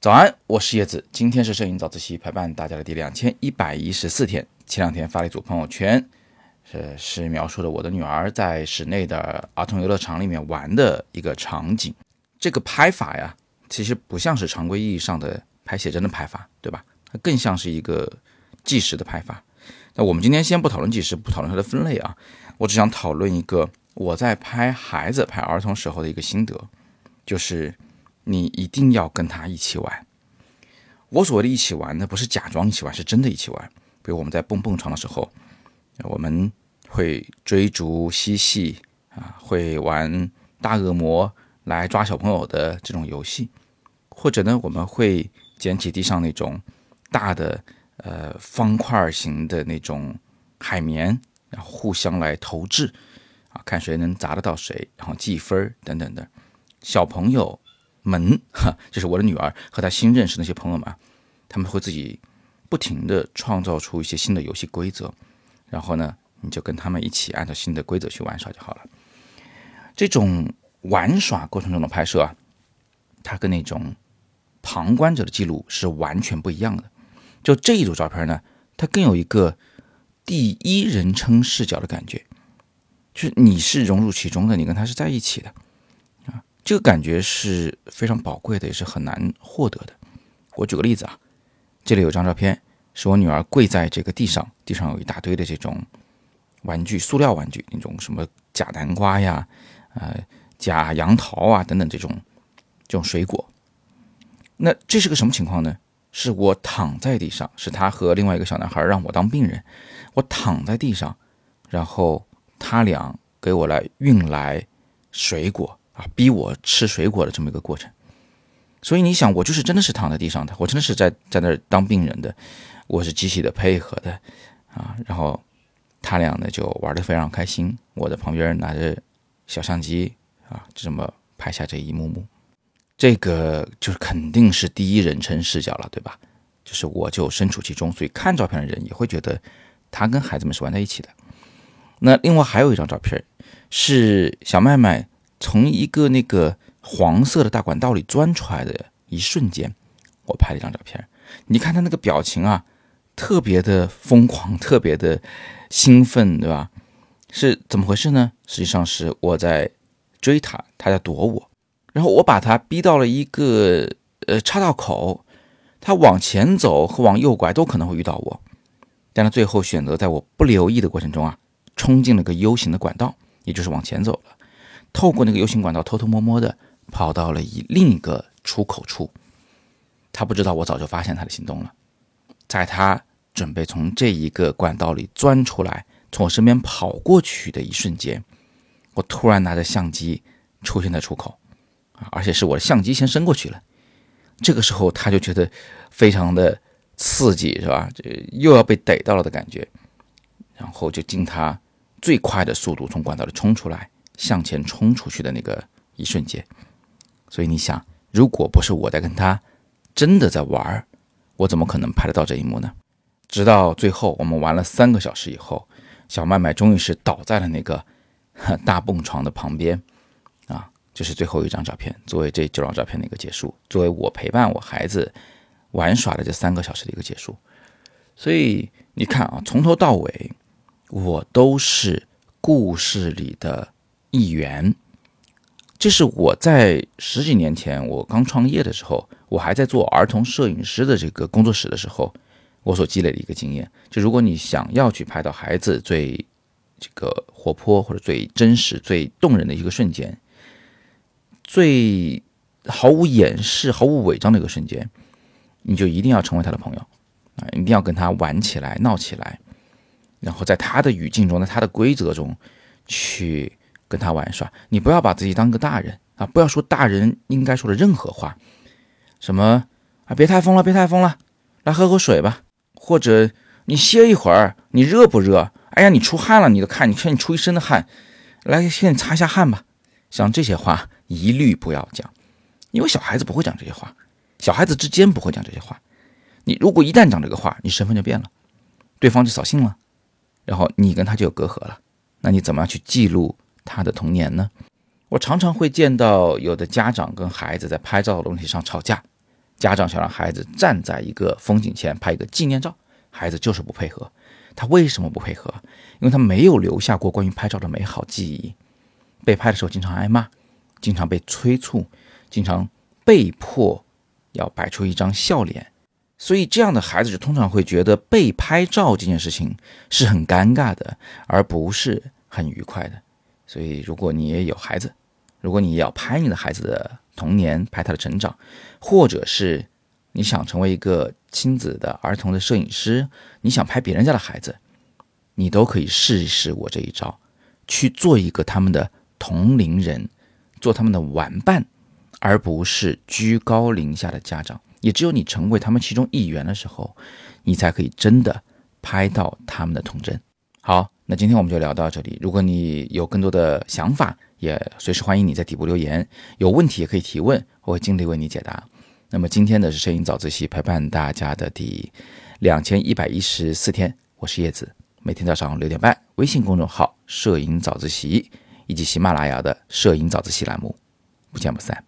早安，我是叶子。今天是摄影早自习陪伴大家的第两千一百一十四天。前两天发了一组朋友圈，是是描述的我的女儿在室内的儿童游乐场里面玩的一个场景。这个拍法呀，其实不像是常规意义上的拍写真的拍法，对吧？它更像是一个纪实的拍法。那我们今天先不讨论纪实，不讨论它的分类啊，我只想讨论一个我在拍孩子、拍儿童时候的一个心得，就是。你一定要跟他一起玩。我所谓的一起玩呢，不是假装一起玩，是真的一起玩。比如我们在蹦蹦床的时候，我们会追逐嬉戏啊，会玩大恶魔来抓小朋友的这种游戏，或者呢，我们会捡起地上那种大的呃方块型的那种海绵，然后互相来投掷看谁能砸得到谁，然后记分等等的。小朋友。们哈，就是我的女儿和她新认识那些朋友们，他们会自己不停的创造出一些新的游戏规则，然后呢，你就跟他们一起按照新的规则去玩耍就好了。这种玩耍过程中的拍摄啊，它跟那种旁观者的记录是完全不一样的。就这一组照片呢，它更有一个第一人称视角的感觉，就是你是融入其中的，你跟他是在一起的。啊这个感觉是非常宝贵的，也是很难获得的。我举个例子啊，这里有张照片，是我女儿跪在这个地上，地上有一大堆的这种玩具，塑料玩具，那种什么假南瓜呀、呃假杨桃啊等等这种这种水果。那这是个什么情况呢？是我躺在地上，是他和另外一个小男孩让我当病人，我躺在地上，然后他俩给我来运来水果。啊，逼我吃水果的这么一个过程，所以你想，我就是真的是躺在地上的，我真的是在在那儿当病人的，我是极其的配合的啊。然后他俩呢就玩的非常开心，我在旁边拿着小相机啊，这么拍下这一幕幕，这个就是肯定是第一人称视角了，对吧？就是我就身处其中，所以看照片的人也会觉得他跟孩子们是玩在一起的。那另外还有一张照片是小麦麦。从一个那个黄色的大管道里钻出来的一瞬间，我拍了一张照片。你看他那个表情啊，特别的疯狂，特别的兴奋，对吧？是怎么回事呢？实际上是我在追他，他在躲我，然后我把他逼到了一个呃岔道口，他往前走和往右拐都可能会遇到我，但他最后选择在我不留意的过程中啊，冲进了个 U 型的管道，也就是往前走了。透过那个 U 型管道，偷偷摸摸的跑到了一另一个出口处。他不知道我早就发现他的行动了。在他准备从这一个管道里钻出来，从我身边跑过去的一瞬间，我突然拿着相机出现在出口，而且是我的相机先伸过去了。这个时候他就觉得非常的刺激，是吧？这又要被逮到了的感觉，然后就尽他最快的速度从管道里冲出来。向前冲出去的那个一瞬间，所以你想，如果不是我在跟他真的在玩我怎么可能拍得到这一幕呢？直到最后，我们玩了三个小时以后，小麦麦终于是倒在了那个 大蹦床的旁边，啊，这是最后一张照片，作为这九张照片的一个结束，作为我陪伴我孩子玩耍的这三个小时的一个结束。所以你看啊，从头到尾，我都是故事里的。一员，这是我在十几年前我刚创业的时候，我还在做儿童摄影师的这个工作室的时候，我所积累的一个经验。就如果你想要去拍到孩子最这个活泼或者最真实、最动人的一个瞬间，最毫无掩饰、毫无伪装的一个瞬间，你就一定要成为他的朋友啊！一定要跟他玩起来、闹起来，然后在他的语境中，在他的规则中去。跟他玩耍，你不要把自己当个大人啊！不要说大人应该说的任何话，什么啊，别太疯了，别太疯了，来喝口水吧，或者你歇一会儿，你热不热？哎呀，你出汗了，你都看，你看你出一身的汗，来，先擦一下汗吧。像这些话一律不要讲，因为小孩子不会讲这些话，小孩子之间不会讲这些话。你如果一旦讲这个话，你身份就变了，对方就扫兴了，然后你跟他就有隔阂了，那你怎么样去记录？他的童年呢？我常常会见到有的家长跟孩子在拍照的问题上吵架，家长想让孩子站在一个风景前拍一个纪念照，孩子就是不配合。他为什么不配合？因为他没有留下过关于拍照的美好记忆。被拍的时候经常挨骂，经常被催促，经常被迫要摆出一张笑脸。所以，这样的孩子就通常会觉得被拍照这件事情是很尴尬的，而不是很愉快的。所以，如果你也有孩子，如果你要拍你的孩子的童年，拍他的成长，或者是你想成为一个亲子的儿童的摄影师，你想拍别人家的孩子，你都可以试一试我这一招，去做一个他们的同龄人，做他们的玩伴，而不是居高临下的家长。也只有你成为他们其中一员的时候，你才可以真的拍到他们的童真。好，那今天我们就聊到这里。如果你有更多的想法，也随时欢迎你在底部留言。有问题也可以提问，我会尽力为你解答。那么今天的是摄影早自习陪伴大家的第两千一百一十四天，我是叶子，每天早上六点半，微信公众号“摄影早自习”以及喜马拉雅的“摄影早自习”栏目，不见不散。